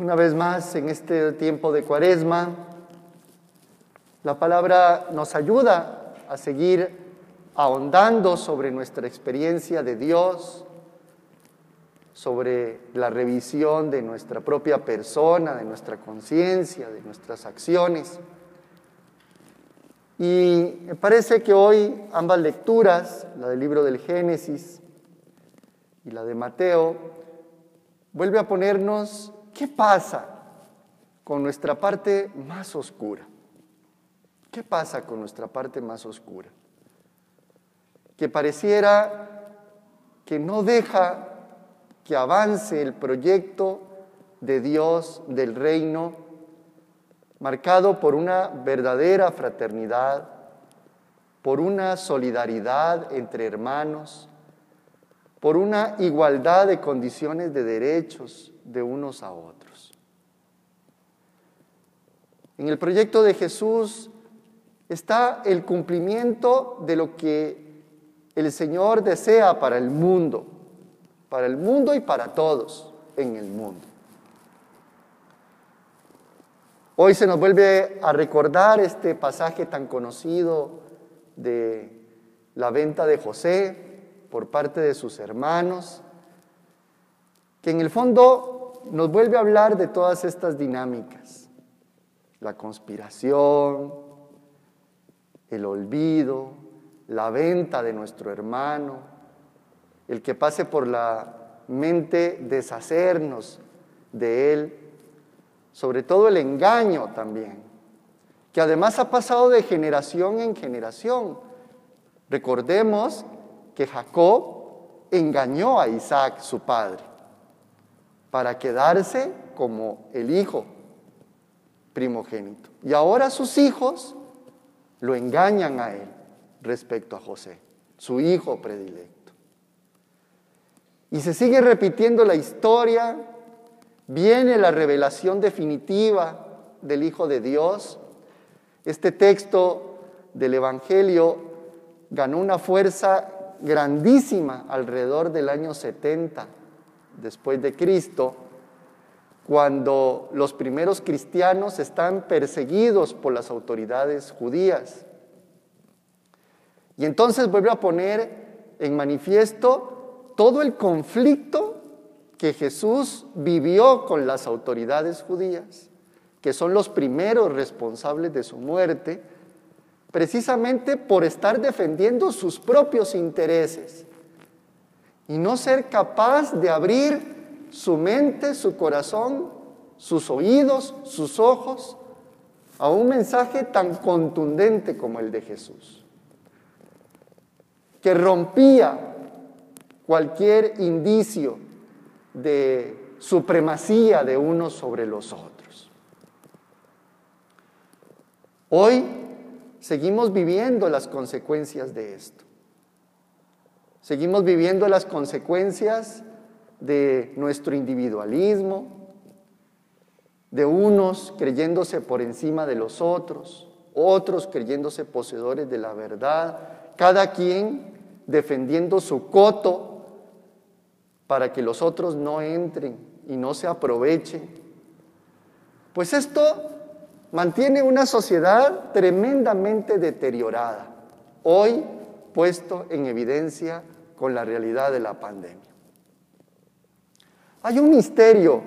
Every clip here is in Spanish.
una vez más en este tiempo de cuaresma, la palabra nos ayuda a seguir ahondando sobre nuestra experiencia de Dios, sobre la revisión de nuestra propia persona, de nuestra conciencia, de nuestras acciones. Y me parece que hoy ambas lecturas, la del libro del Génesis y la de Mateo, vuelve a ponernos qué pasa con nuestra parte más oscura. ¿Qué pasa con nuestra parte más oscura? Que pareciera que no deja que avance el proyecto de Dios del reino, marcado por una verdadera fraternidad, por una solidaridad entre hermanos, por una igualdad de condiciones de derechos de unos a otros. En el proyecto de Jesús está el cumplimiento de lo que el Señor desea para el mundo, para el mundo y para todos en el mundo. Hoy se nos vuelve a recordar este pasaje tan conocido de la venta de José, por parte de sus hermanos, que en el fondo nos vuelve a hablar de todas estas dinámicas, la conspiración, el olvido, la venta de nuestro hermano, el que pase por la mente deshacernos de él, sobre todo el engaño también, que además ha pasado de generación en generación. Recordemos que Jacob engañó a Isaac, su padre, para quedarse como el hijo primogénito. Y ahora sus hijos lo engañan a él respecto a José, su hijo predilecto. Y se sigue repitiendo la historia, viene la revelación definitiva del Hijo de Dios. Este texto del Evangelio ganó una fuerza grandísima alrededor del año 70 después de Cristo, cuando los primeros cristianos están perseguidos por las autoridades judías. Y entonces vuelve a poner en manifiesto todo el conflicto que Jesús vivió con las autoridades judías, que son los primeros responsables de su muerte, precisamente por estar defendiendo sus propios intereses y no ser capaz de abrir su mente, su corazón, sus oídos, sus ojos a un mensaje tan contundente como el de Jesús, que rompía cualquier indicio de supremacía de unos sobre los otros. Hoy seguimos viviendo las consecuencias de esto. Seguimos viviendo las consecuencias de nuestro individualismo, de unos creyéndose por encima de los otros, otros creyéndose poseedores de la verdad, cada quien defendiendo su coto para que los otros no entren y no se aprovechen. Pues esto mantiene una sociedad tremendamente deteriorada, hoy puesto en evidencia con la realidad de la pandemia. Hay un misterio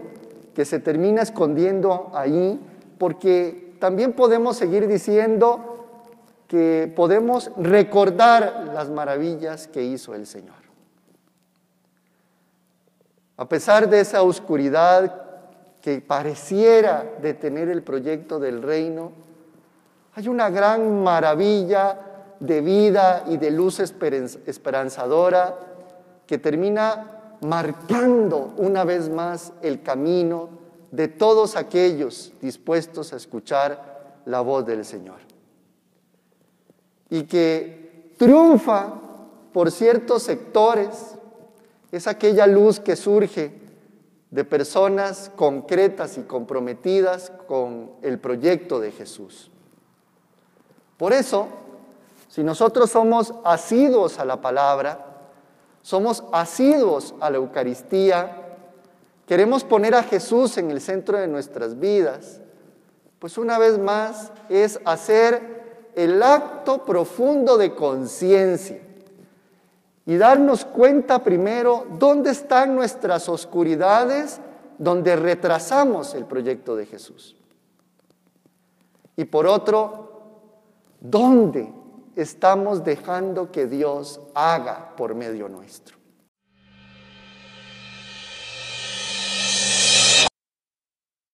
que se termina escondiendo ahí porque también podemos seguir diciendo que podemos recordar las maravillas que hizo el Señor. A pesar de esa oscuridad que pareciera detener el proyecto del reino, hay una gran maravilla de vida y de luz esperanzadora que termina marcando una vez más el camino de todos aquellos dispuestos a escuchar la voz del Señor. Y que triunfa por ciertos sectores, es aquella luz que surge de personas concretas y comprometidas con el proyecto de Jesús. Por eso, si nosotros somos asiduos a la palabra, somos asiduos a la Eucaristía, queremos poner a Jesús en el centro de nuestras vidas, pues una vez más es hacer el acto profundo de conciencia y darnos cuenta primero dónde están nuestras oscuridades, donde retrasamos el proyecto de Jesús. Y por otro, ¿dónde estamos dejando que Dios haga por medio nuestro?